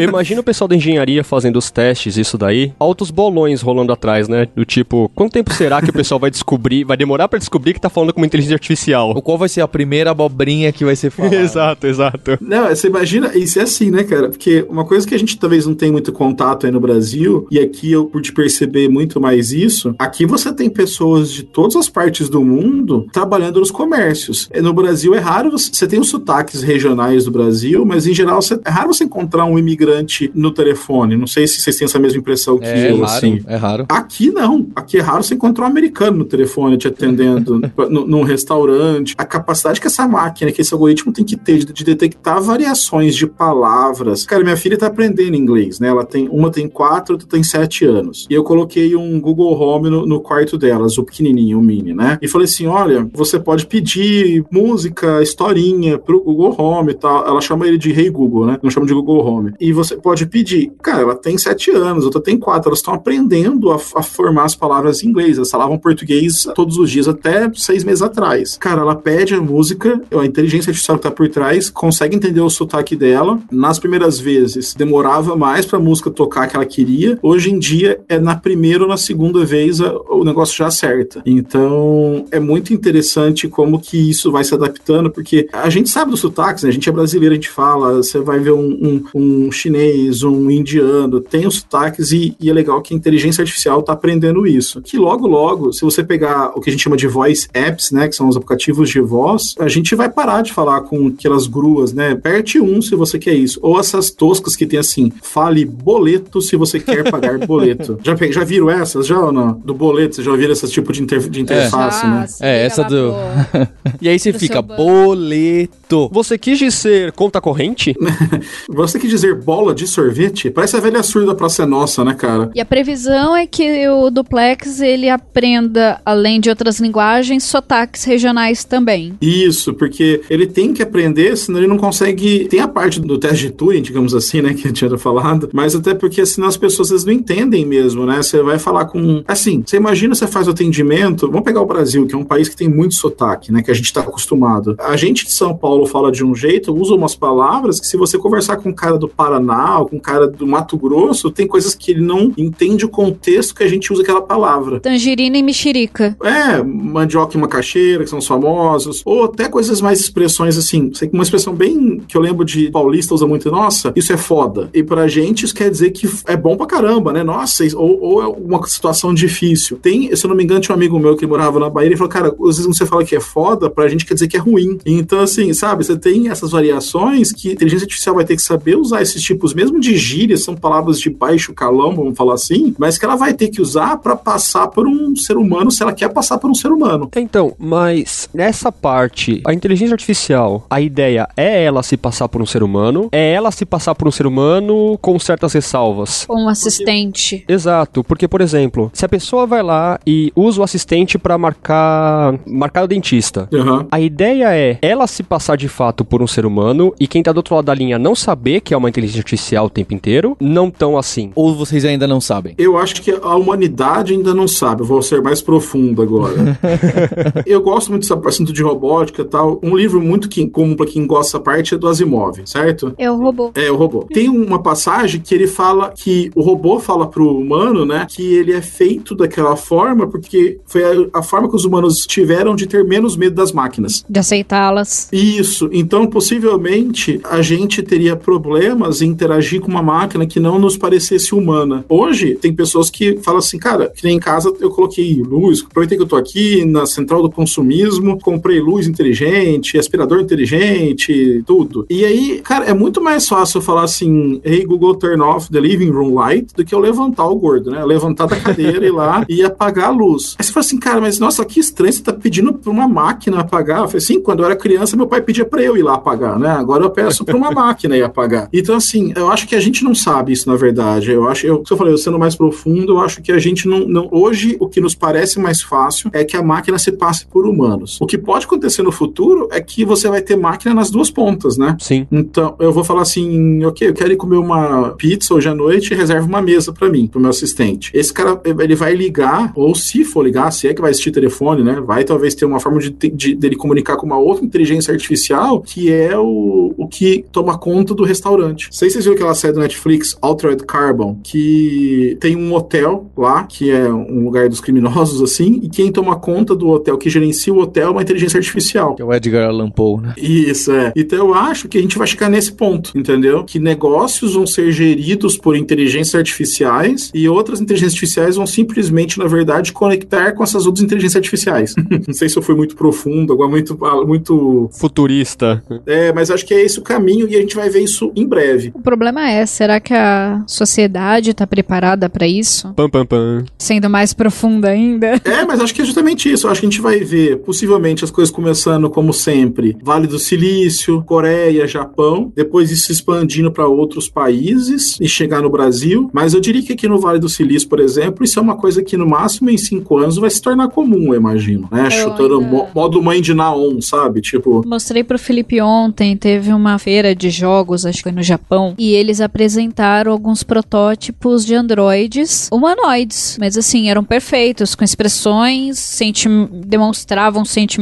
Imagina o pessoal da engenharia fazendo os testes, isso daí. Altos bolões rolando atrás, né? Do tipo, quanto tempo será que o pessoal vai descobrir, vai demorar para descobrir que tá falando com uma inteligência artificial? Ou qual vai ser a primeira abobrinha que vai ser falada? exato, exato. Não, você imagina, isso é assim, né, cara? Porque uma coisa que a gente talvez não tem muito contato aí no Brasil, e aqui eu pude perceber muito mais isso, aqui você tem pessoas de todas as partes do mundo trabalhando nos comércios. No Brasil é raro, você tem os sotaques regionais do Brasil, mas em geral é raro você encontrar um imigrante no telefone. Não sei se vocês têm essa mesma impressão que é, eu, raro, assim. É raro. Aqui não. Aqui é raro você encontrar um americano no telefone te atendendo num restaurante. A capacidade que essa máquina, que esse algoritmo tem que ter de, de detectar variações de palavras. Cara, minha filha tá aprendendo inglês, né? Ela tem uma tem quatro, outra tem sete anos. E eu coloquei um Google Home no, no quarto delas, o pequenininho, o mini, né? E falei assim, olha, você pode pedir música, historinha pro Google Home e tal. Ela chama ele de Hey Google, né? Não chama de Google Home. E você pode pedir. Cara, ela tem sete anos, outra tem quatro. Elas estão aprendendo a, a, formar as palavras em inglês. Elas falavam português todos os dias até seis meses atrás. Cara, ela pede a música, a inteligência artificial que tá por trás consegue entender o sotaque dela. Nas primeiras vezes, demorava mais pra música tocar que ela queria. Hoje em dia, é na primeira ou na segunda vez a, o negócio já acerta. Então, é muito interessante como que isso vai se adaptando, porque a gente sabe dos sotaques, né? A gente é brasileiro, a gente fala, você vai ver um, um, um chinês, um indiano, tem os sotaques e, e, é legal que a inteligência artificial tá aprendendo isso. Que logo, logo, se você pegar o que a gente chama de voice apps, né? Que são os aplicativos de voz, a gente vai parar de falar com aquelas gruas, né? Perte um se você quer isso. Ou essas toscas que tem assim, fale boleto se você quer pagar boleto. Já, já viram essas já ou não? Do boleto, você já viram esse tipo de, inter, de interface, é. né? É, essa do... e aí você fica, boleto. Você quis dizer conta corrente? você quis dizer bola de sorvete? Parece a velha surda pra ser nossa, né, cara? E a previsão é que o duplex, ele aprenda, além de outras linguagens, sotaques regionais também. Isso, porque ele tem que aprender, senão ele não consegue... Tem a parte do teste de Turing, digamos assim, né, que eu tinha falado, mas até porque senão as pessoas vezes, não entendem mesmo, né? Você vai falar com... Assim, você imagina você faz o atendimento... Vamos pegar o Brasil, que é um país que tem muito sotaque, né? Que a gente tá acostumado. A gente de São Paulo fala de um jeito, usa umas palavras que se você conversar com um cara do Paraná ou com um cara do Mato Grosso, tem coisas que ele não entende o contexto que a gente usa aquela palavra. Tangerina e mexerica. É, mandioca e macaxeira, que são os famosos, ou até coisas mais expressões assim. Uma expressão bem que eu lembro de paulista usa muito, nossa, isso é foda. E pra gente isso quer dizer que é bom pra caramba, né? Nossa, ou, ou é uma situação difícil. Tem, se eu não me engano, tinha um amigo meu que morava na Bahia e falou, cara, às vezes você fala que é foda, pra gente quer dizer que é ruim. Então, assim, sabe, você tem essas variações que a inteligência artificial vai ter que saber usar esses tipos, mesmo de gírias, são palavras de baixo calão, vamos falar assim, mas que ela vai ter que usar para passar por um ser humano se ela quer passar por um ser humano. Então, mas nessa parte, a inteligência artificial, a ideia é ela se passar por um ser humano, é ela se passar por um ser humano com certas ressalvas. Com um assistente. Porque... Exato, porque por exemplo, se a pessoa vai lá e usa o assistente para marcar marcar o dentista, uhum. a ideia é ela se passar de fato por um ser humano e quem tá do outro lado da linha não saber que é uma inteligência artificial o tempo inteiro, não tão assim. Ou vocês ainda não sabem? Eu acho que a humanidade ainda não sabe. Eu vou ser mais profundo agora. eu gosto muito desse assunto de robótica e tal. Um livro muito que, comum para quem gosta dessa parte é do Asimov, certo? É o robô. É o robô. Tem uma passagem que ele fala que o robô fala pro humano, né, que ele é feito daquela forma porque foi a, a forma que os humanos tiveram de ter menos medo das máquinas. De aceitá-las. Isso. Então, possivelmente, a gente teria problemas em interagir com uma máquina que não nos parecesse humana. Hoje, tem pessoas que falam assim, cara, que nem em casa eu coloquei luz, aproveitei que eu tô aqui na central do consumismo, comprei luz inteligente, aspirador inteligente, tudo. E aí, cara, é muito mais fácil eu falar assim, hey Google, turn off the living room light, do que eu levantar o gordo, né? Levantar da cadeira e ir lá e apagar a luz. Aí você fala assim, cara, mas nossa, que estranho, você tá pedindo pra uma máquina apagar. Eu falei assim, quando eu era criança, meu pai pedia pra eu ir lá apagar, né? Agora eu peço pra uma máquina ir apagar. Então, assim, eu acho que a gente não sabe isso, na verdade. Eu acho, eu, eu falei, eu sendo mais profundo, eu acho que a gente não, não. Hoje, o que nos parece mais fácil é que a máquina se passe por humanos. O que pode acontecer no futuro é que você vai ter máquina nas duas pontas, né? Sim. Então, eu vou falar assim, ok, eu quero ir comer uma pizza hoje à noite e reserva uma mesa para mim, pro meu assistente. Esse cara, ele vai ligar, ou se for ligar, se é que vai assistir telefone, né? Vai talvez ter uma forma de, de dele comunicar com uma outra inteligência artificial que é o, o que toma conta do restaurante. Não sei se vocês viram aquela série do Netflix, Altered Carbon, que tem um hotel lá, que é um lugar dos criminosos, assim, e quem toma conta do hotel, que gerencia o hotel, é uma inteligência artificial. Que é o Edgar Allan Poe, né? Isso, é. Então eu acho que a gente vai chegar nesse ponto, entendeu? Que negócios vão ser geridos por inteligências artificiais e outras inteligências artificiais vão simplesmente, na verdade, conectar com essas outras inteligências artificiais. Não sei se eu fui muito profundo, agora muito, muito... Futurista. É, mas acho que é esse o caminho e a gente vai ver isso em breve. O problema é, será que a sociedade tá preparada para isso? Pam, pam, pam. Sendo mais profunda ainda? É, mas acho que é justamente isso. Acho que a gente vai ver, possivelmente, as coisas começando como sempre. Vale do Silício, Coreia, Japão, depois isso se expandindo para outros países e chegar no Brasil. Mas eu diria que aqui no Vale do Silício, por exemplo, isso é uma coisa que no máximo em cinco anos vai se tornar comum, eu imagino. Né? Eu Chutando ainda- mo- modo mãe de Naon, sabe? Tipo, Mostrei pro Felipe ontem, teve uma feira de jogos, acho que foi no Japão, e eles apresentaram alguns protótipos de androides humanoides, mas assim, eram perfeitos, com expressões, senti demonstravam sentimentos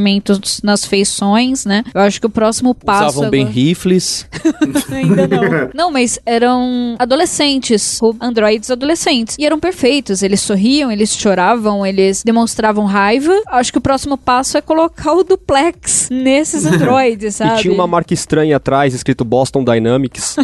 nas feições, né? Eu acho que o próximo passo Usavam bem agora- rifles. Ainda não. Não, mas eram adolescentes, androides adolescentes. E eram perfeitos. Eles sorriam, eles choravam, eles demonstravam raiva. Acho que o próximo passo é colocar o duplex nesses androides, sabe? E tinha uma marca estranha atrás, escrito Boston Dynamics.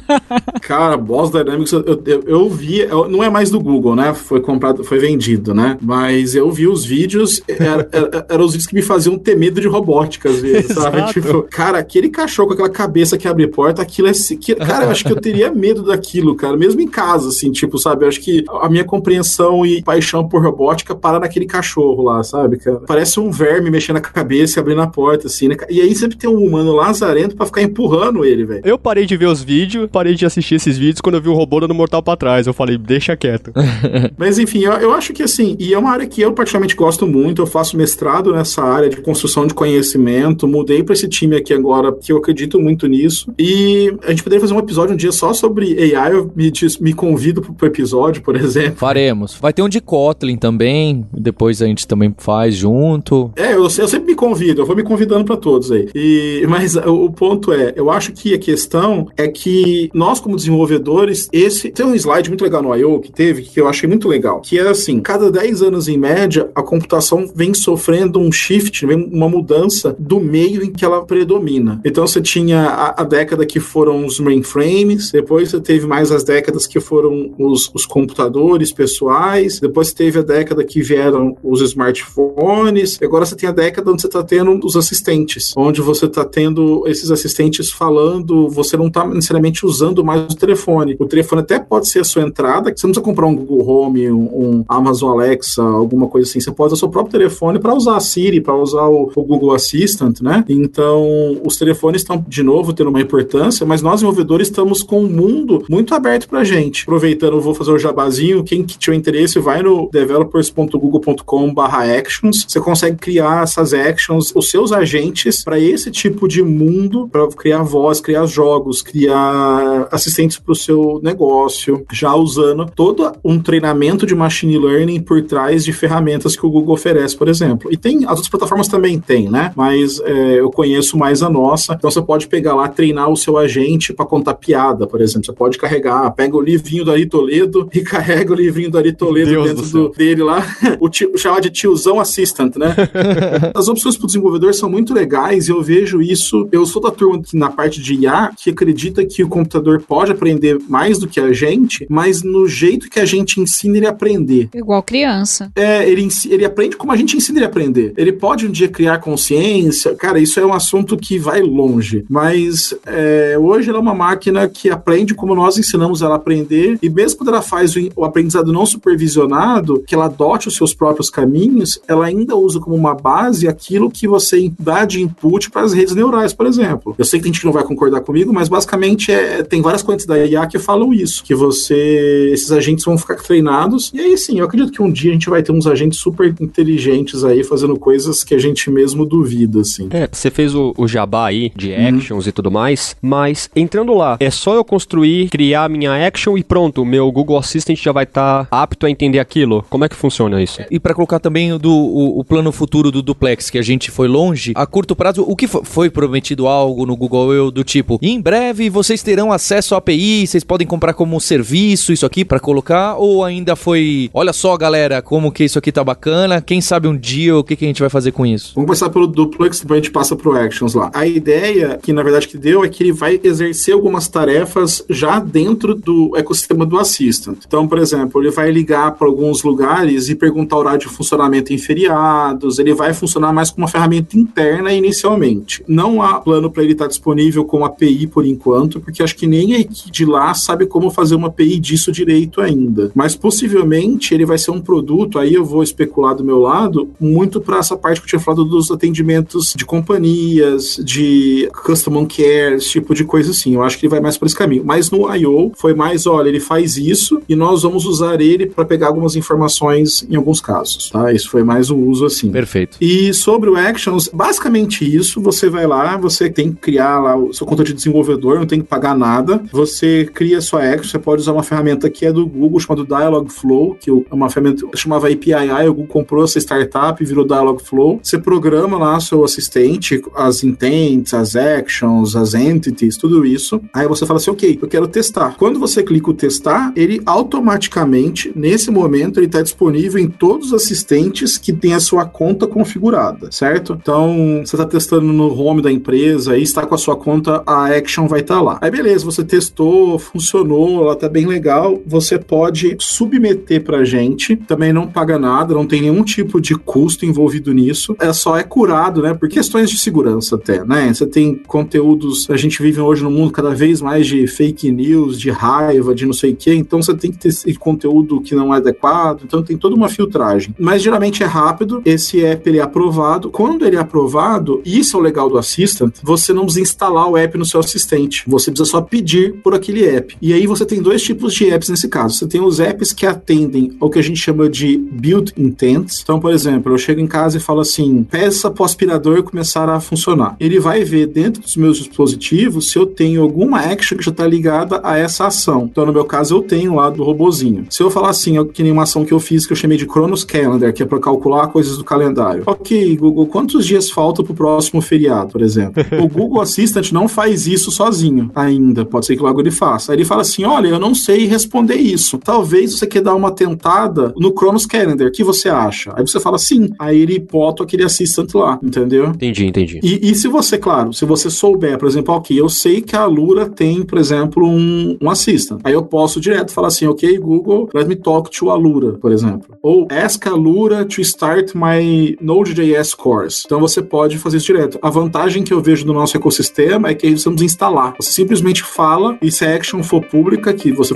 Cara, Boss Dynamics, eu, eu, eu vi, eu- não é mais do Google, né? Foi comprado, foi vendido, né? Mas eu vi os vídeos, era- era- eram os vídeos que me faziam ter medo de robótica, às vezes, sabe? Tipo, cara, aquele cachorro com aquela cabeça que abre porta, aquilo é. se- Que, cara, eu acho que eu teria medo daquilo, cara, mesmo em casa, assim, tipo, sabe? Eu acho que a minha compreensão e paixão por robótica para naquele cachorro lá, sabe, cara? Parece um verme mexendo a cabeça e abrindo a porta, assim, né? E aí sempre tem um humano lazarento pra ficar empurrando ele, velho. Eu parei de ver os vídeos, parei de assistir esses vídeos quando eu vi o robô dando mortal pra trás. Eu falei, deixa quieto. Mas enfim, eu, eu acho que assim, e é uma área que eu particularmente gosto muito, eu faço mestrado nessa área de construção de conhecimento, mudei para esse time aqui agora, que eu acredito muito nisso, e a gente poderia fazer um episódio um dia só sobre AI, eu me, diz- me convido pro, pro episódio, por exemplo. Faremos. Vai ter um de Kotlin também. Depois a gente também faz junto. É, eu, eu sempre me convido, eu vou me convidando para todos aí. E, mas o, o ponto é, eu acho que a questão é que nós, como desenvolvedores, esse. Tem um slide muito legal no I.O. que teve, que eu achei muito legal, que é assim: cada 10 anos em média, a computação vem sofrendo um shift, vem uma mudança do meio em que ela predomina. Então você tinha a, a década que foram os mainframes, depois você teve mais as décadas que foram os, os computadores pessoais, depois você teve a década que vieram os smartphones, e agora você tem a década onde você está tendo os assistentes, onde você está tendo esses assistentes falando, você não está necessariamente usando mais o telefone. O telefone até pode ser a sua entrada, você não precisa comprar um Google Home, um, um Amazon Alexa, alguma coisa assim. Você pode usar o seu próprio telefone para usar a Siri, para usar o, o Google Assistant, né? Então, os telefones estão, de novo, tendo uma importância, mas nós, desenvolvedores, estamos com um mundo muito aberto pra gente. Aproveitando, vou fazer o jabazinho. Quem que tiver interesse, vai no developers.google.com/actions. Você consegue criar essas actions, os seus agentes, para esse tipo de mundo, para criar voz, criar jogos, criar assistentes para o seu negócio, já usando todo um treinamento de machine learning por trás de ferramentas que o Google oferece, por exemplo. E tem, as outras plataformas também tem, né? Mas é, eu conheço mais a nossa. Então você pode pegar lá, treinar o seu agente para contar piada, por exemplo. Você pode carregar, pega o livrinho do Ari Toledo e carrega o livrinho do Ari Toledo Deus dentro do do- dele lá, o tio, chamar de tiozão assistant, né? As opções para desenvolvedores são muito legais e eu vejo isso. Eu sou da turma que, na parte de IA que acredita que o computador pode aprender mais do que a gente, mas no jeito que a gente ensina ele a aprender. Igual criança. É, ele, ele aprende como a gente ensina ele a aprender. Ele pode um dia criar consciência. Cara, isso é um assunto que vai longe. Mas é, hoje ela é uma máquina que aprende como nós ensinamos ela a aprender. E mesmo quando ela faz o, aprendizado não supervisionado, que ela adote os seus próprios caminhos, ela ainda usa como uma base aquilo que você dá de input para as redes neurais, por exemplo. Eu sei que tem gente que não vai concordar comigo, mas basicamente é, tem várias correntes da IA que falam isso, que você, esses agentes vão ficar treinados. E aí sim, eu acredito que um dia a gente vai ter uns agentes super inteligentes aí fazendo coisas que a gente mesmo duvida, assim. É, você fez o, o jabá aí de uhum. actions e tudo mais, mas entrando lá, é só eu construir, criar minha action e pronto, meu Google Assistant já vai estar tá apto a entender aquilo. Como é que funciona isso? E para colocar também do, o, o, plano futuro do duplex, que a gente foi longe, a curto prazo, o que foi prometido algo no Google Eu do tipo, em breve vocês terão acesso à API, vocês podem comprar como serviço isso aqui para colocar, ou ainda foi, olha só galera, como que isso aqui tá bacana, quem sabe um dia o que, que a gente vai fazer com isso? Vamos começar pelo duplex, depois a gente passa pro actions lá. A ideia que na verdade que deu é que ele vai exercer algumas tarefas já dentro do ecossistema do Assistant. Então, por exemplo, ele vai ligar para alguns lugares e perguntar o horário de funcionamento em feriados, ele vai funcionar mais como uma ferramenta interna inicialmente. Não há plano para ele estar disponível como API por enquanto, porque acho que nem a equipe de lá sabe como fazer uma API disso direito ainda. Mas possivelmente ele vai ser um produto, aí eu vou especular do meu lado, muito para essa parte que eu tinha falado dos atendimentos de companhias, de customer care, esse tipo de coisa assim. Eu acho que ele vai mais por esse caminho. Mas no I.O. foi mais, olha, ele faz isso e nós vamos usar ele para pegar algumas informações em alguns casos, tá? Isso foi mais o uso assim. Perfeito. E sobre o Actions, basicamente isso, você vai lá, você tem que criar lá o seu conta de desenvolvedor, não tem que pagar nada. Você cria sua Action, você pode usar uma ferramenta que é do Google chamada Dialogflow, que é uma ferramenta que chamava API, o Google comprou essa startup e virou Dialogflow. Você programa lá seu assistente, as intents, as actions, as entities, tudo isso. Aí você fala assim, ok, eu quero testar. Quando você clica o testar, ele automaticamente, nesse momento, ele está disponível em todos os assistentes que tem a sua conta configurada, certo? Então, você está testando no home da empresa, aí está com a sua conta, a action vai estar tá lá. Aí beleza, você testou, funcionou, ela tá bem legal, você pode submeter pra gente, também não paga nada, não tem nenhum tipo de custo envolvido nisso, é só é curado, né, por questões de segurança até, né, você tem conteúdos, a gente vive hoje no mundo cada vez mais de fake news, de raiva, de não sei o que, então você tem que ter esse conteúdo que não é adequado, então tem toda uma filtragem, mas geralmente é rápido, esse app ele é aprovado, quando ele é aprovado, isso é o legal do Assistant, você não precisa instalar o app no seu assistente, você precisa só pedir por aquele app, e aí você tem dois tipos de apps nesse caso. Você tem os apps que atendem ao que a gente chama de build intents. Então, por exemplo, eu chego em casa e falo assim: peça para o aspirador começar a funcionar. Ele vai ver dentro dos meus dispositivos se eu tenho alguma action que já está ligada a essa ação. Então, no meu caso, eu tenho lá do robozinho. Se eu falar assim, que nem uma ação que eu fiz que eu chamei de Chronos Calendar, que é para calcular coisas do calendário. Ok, Google, quantos dias faltam para o próximo feriado, por exemplo? o Google Assistant não faz isso sozinho ainda. Pode ser que logo ele faça. Aí ele fala assim: olha, eu não sei responder isso. Talvez você quer dar uma tentada no Chronos Calendar. O que você acha? Aí você fala sim. Aí ele bota aquele lá, entendeu? Entendi, entendi. E, e se você, claro, se você souber, por exemplo, ok, eu sei que a Lura tem, por exemplo, um, um assistant. Aí eu posso direto falar assim, ok, Google, let me talk to a Lura, por exemplo. Ou ask a Lura to start my Node.js course. Então você pode fazer isso direto. A vantagem que eu vejo do nosso ecossistema é que aí você não precisa instalar. Você simplesmente fala e se a action for pública, que você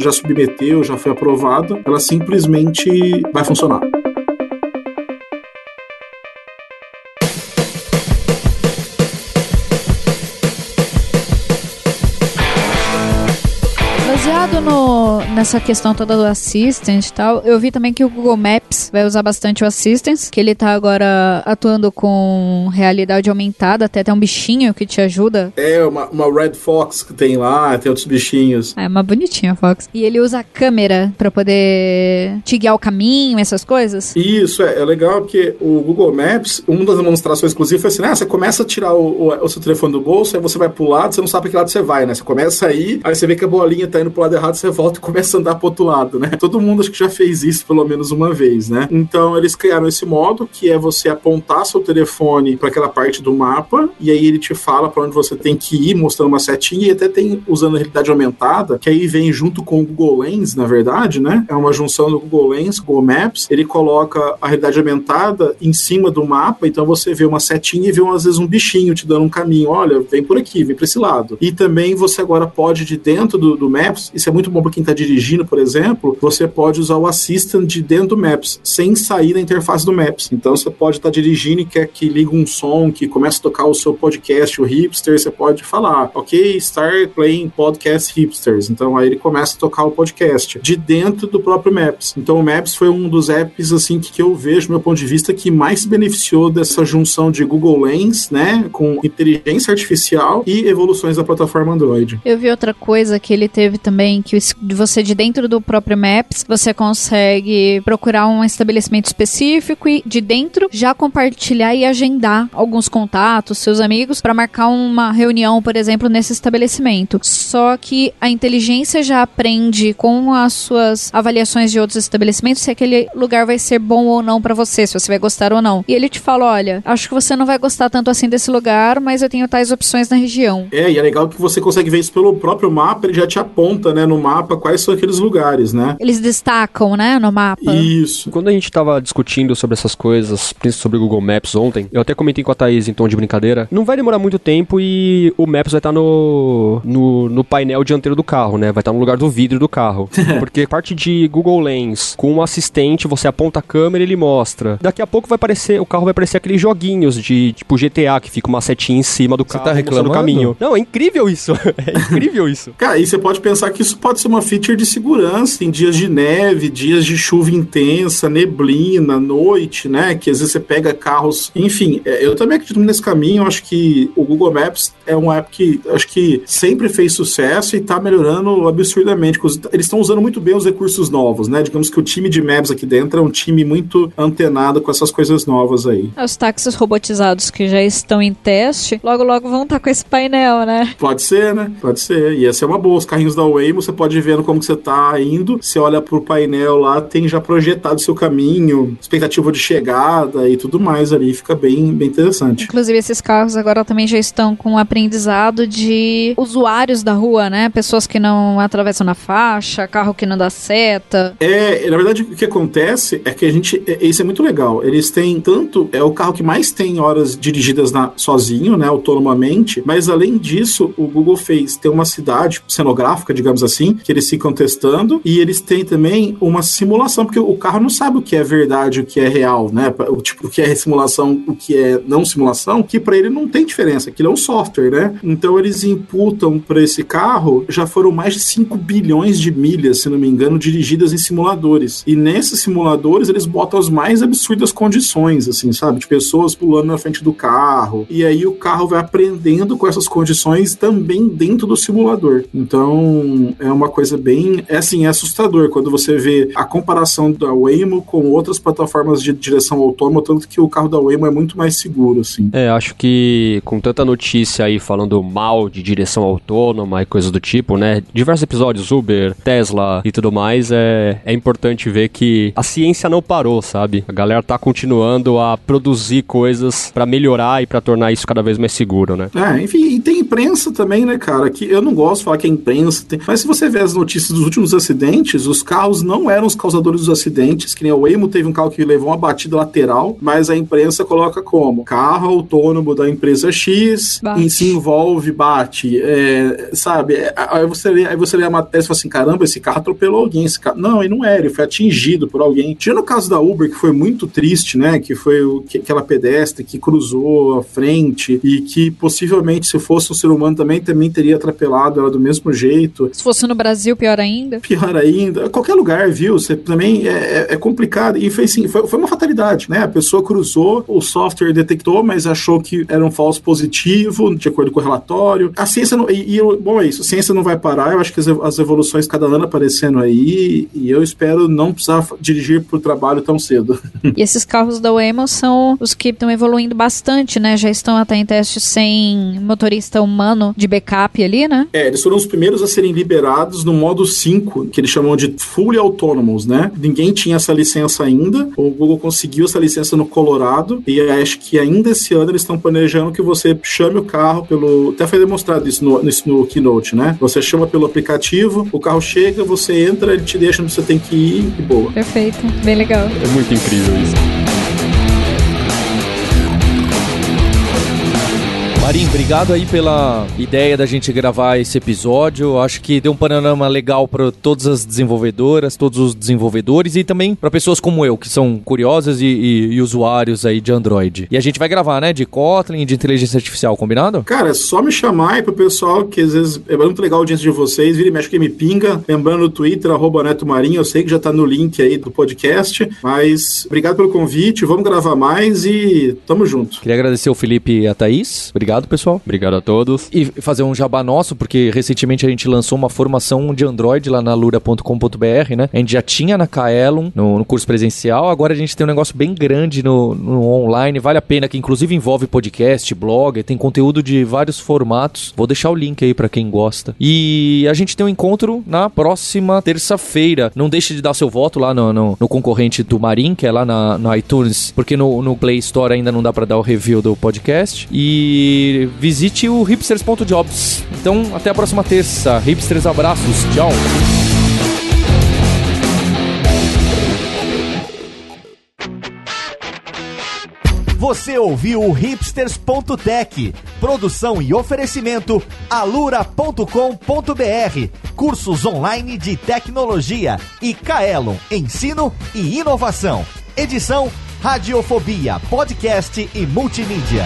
já submeteu, já foi aprovado, ela simplesmente vai funcionar. Nessa questão toda do Assistant e tal, eu vi também que o Google Maps vai usar bastante o Assistant, que ele tá agora atuando com realidade aumentada, até tem um bichinho que te ajuda. É, uma, uma Red Fox que tem lá, tem outros bichinhos. É, uma bonitinha Fox. E ele usa a câmera para poder te guiar o caminho, essas coisas. Isso, é, é legal porque o Google Maps, uma das demonstrações, inclusive, foi assim, ah, você começa a tirar o, o, o seu telefone do bolso, aí você vai pro lado, você não sabe pra que lado você vai, né? Você começa aí, aí você vê que a bolinha tá indo pro lado errado, você volta e começa a andar pro outro lado, né? Todo mundo acho que já fez isso pelo menos uma vez. Né? Então eles criaram esse modo que é você apontar seu telefone para aquela parte do mapa e aí ele te fala para onde você tem que ir, mostrando uma setinha e até tem usando a realidade aumentada, que aí vem junto com o Google Lens, na verdade, né? É uma junção do Google Lens, Google Maps. Ele coloca a realidade aumentada em cima do mapa, então você vê uma setinha e vê às vezes um bichinho te dando um caminho. Olha, vem por aqui, vem para esse lado. E também você agora pode de dentro do, do Maps, isso é muito bom para quem está dirigindo, por exemplo, você pode usar o Assistant de dentro do Maps, sem sair da interface do Maps. Então você pode estar tá dirigindo e quer que ligue um som, que comece a tocar o seu podcast, o hipster, você pode falar, ok, start playing podcast hipsters. Então aí ele começa a tocar o podcast de dentro do próprio Maps. Então o Maps foi um dos apps assim que, eu vejo, do meu ponto de vista, que mais beneficiou dessa junção de Google Lens, né, com inteligência artificial e evoluções da plataforma Android. Eu vi outra coisa que ele teve também, que você de dentro do próprio Maps, você consegue procurar um estabelecimento específico e de dentro já compartilhar e agendar alguns contatos, seus amigos, para marcar uma reunião, por exemplo, nesse estabelecimento. Só que a inteligência já aprende com as suas avaliações de outros estabelecimentos se aquele lugar vai ser bom ou não para você, se você vai gostar ou não. E ele te fala: olha, acho que você não vai gostar tanto assim desse lugar, mas eu tenho tais opções na região. É, e é legal que você consegue ver isso pelo próprio mapa, ele já te aponta, né, no mapa quais são aqueles lugares, né? Eles destacam, né, no mapa. Isso. Quando a gente tava discutindo sobre essas coisas, principalmente sobre o Google Maps ontem, eu até comentei com a Thaís em tom de brincadeira, não vai demorar muito tempo e o Maps vai estar tá no, no, no, painel dianteiro do carro, né? Vai estar tá no lugar do vidro do carro. Porque parte de Google Lens, com um assistente, você aponta a câmera e ele mostra. Daqui a pouco vai aparecer, o carro vai aparecer aqueles joguinhos de tipo GTA, que fica uma setinha em cima do carro você tá reclamando? caminho. Não, é incrível isso. é incrível isso. Cara, e você pode pensar que isso pode ser uma feature de segurança em dias de neve, dias de chuva intensa, neblina, noite, né? Que às vezes você pega carros. Enfim, é, eu também acredito nesse caminho. Acho que o Google Maps é um app que acho que sempre fez sucesso e está melhorando absurdamente. Eles estão usando muito bem os recursos novos, né? Digamos que o time de Maps aqui dentro é um time muito antenado com essas coisas novas aí. Os táxis robotizados que já estão em teste, logo logo vão estar tá com esse painel, né? Pode ser, né? Pode ser. E essa é uma boa. Os carrinhos da Waymo, você pode ir vendo como que você está indo. Você olha pro painel lá, tem já projetado seu caminho, expectativa de chegada e tudo mais ali. Fica bem, bem interessante. Inclusive, esses carros agora também já estão com um aprendizado de usuários da rua, né? Pessoas que não atravessam na faixa, carro que não dá seta. É, na verdade, o que acontece é que a gente. É, isso é muito legal. Eles têm tanto. É o carro que mais tem horas dirigidas na, sozinho, né? Autonomamente. Mas além disso, o Google fez ter uma cidade cenográfica, digamos assim, que eles ficam testando. E eles têm também uma simulação, porque o carro não sabe o que é verdade, o que é real, né? O tipo, o que é simulação, o que é não simulação, que para ele não tem diferença. Aquilo é um software, né? Então eles imputam para esse carro, já foram mais de 5 bilhões de milhas, se não me engano, dirigidas em simuladores. E nesses simuladores eles botam as mais absurdas condições, assim, sabe? De pessoas pulando na frente do carro. E aí o carro vai aprendendo com essas condições também dentro do simulador. Então é uma coisa bem. É assim, é assustador quando você vê a comparação da Waymo com outras plataformas de direção autônoma, tanto que o carro da Waymo é muito mais seguro, assim. É, acho que com tanta notícia aí falando mal de direção autônoma e coisas do tipo, né? Diversos episódios, Uber, Tesla e tudo mais, é, é importante ver que a ciência não parou, sabe? A galera tá continuando a produzir coisas para melhorar e para tornar isso cada vez mais seguro, né? É, enfim, e tem imprensa também, né, cara? Que eu não gosto de falar que é imprensa, tem... mas se você ver as notícias dos últimos acidentes, os carros não eram os causadores dos acidentes, que nem o Waymo teve um carro que levou uma batida lateral, mas a imprensa coloca como carro autônomo da empresa X bate. se envolve, bate, é, sabe? É, aí você, lê, aí você lê a matéria e fala assim, caramba, esse carro atropelou alguém, esse carro... Não, ele não era, ele foi atingido por alguém. Tinha no caso da Uber, que foi muito triste, né, que foi o, que, aquela pedestre que cruzou a frente e que possivelmente se fosse um ser humano também, também teria atropelado ela do mesmo jeito. Se fosse no Brasil, pior ainda. Pior ainda. Qualquer lugar, viu? Você também é, é, é complicado. E foi assim, foi, foi uma fatalidade, né? A pessoa cruzou, o software detectou, mas achou que era um falso positivo, de acordo com o relatório. A ciência não. E, e bom, é isso. A ciência não vai parar. Eu acho que as, as evoluções cada ano aparecendo aí. E eu espero não precisar dirigir pro trabalho tão cedo. E esses carros da Waymo são os que estão evoluindo bastante, né? Já estão até em teste sem motorista humano de backup ali, né? É, eles foram os primeiros a serem liberados no modo 5, que eles chamam de fully autonomous, né? Ninguém tinha essa licença ainda. O Google conseguiu essa licença no Colorado e acho que ainda esse ano eles estão planejando que você chame o carro pelo. Até foi demonstrado isso no, isso no Keynote, né? Você chama pelo aplicativo, o carro chega, você entra, ele te deixa onde você tem que ir e boa. Perfeito, bem legal. É muito incrível isso. Marim, obrigado aí pela ideia da gente gravar esse episódio. Acho que deu um panorama legal para todas as desenvolvedoras, todos os desenvolvedores e também para pessoas como eu, que são curiosas e, e, e, usuários aí de Android. E a gente vai gravar, né, de Kotlin, de inteligência artificial, combinado? Cara, é só me chamar aí pro pessoal que às vezes é muito legal a audiência de vocês, vira e mexe que me pinga. Lembrando no Twitter, arroba Neto Marinho, eu sei que já tá no link aí do podcast, mas obrigado pelo convite, vamos gravar mais e tamo junto. Queria agradecer o Felipe e a Thaís. Obrigado Obrigado, pessoal. Obrigado a todos. E fazer um jabá nosso, porque recentemente a gente lançou uma formação de Android lá na lura.com.br, né? A gente já tinha na Kaelon, no, no, curso presencial, agora a gente tem um negócio bem grande no, no online, vale a pena, que inclusive envolve podcast, blog, tem conteúdo de vários formatos. Vou deixar o link aí para quem gosta. E a gente tem um encontro na próxima terça-feira. Não deixe de dar seu voto lá no, no, no concorrente do Marim, que é lá na, no iTunes, porque no, no Play Store ainda não dá para dar o review do podcast. Visite o hipsters.jobs. Então, até a próxima terça. Hipsters, abraços. Tchau. Você ouviu o hipsters.tech, produção e oferecimento alura.com.br, cursos online de tecnologia e Kaelon, ensino e inovação. Edição Radiofobia, podcast e multimídia.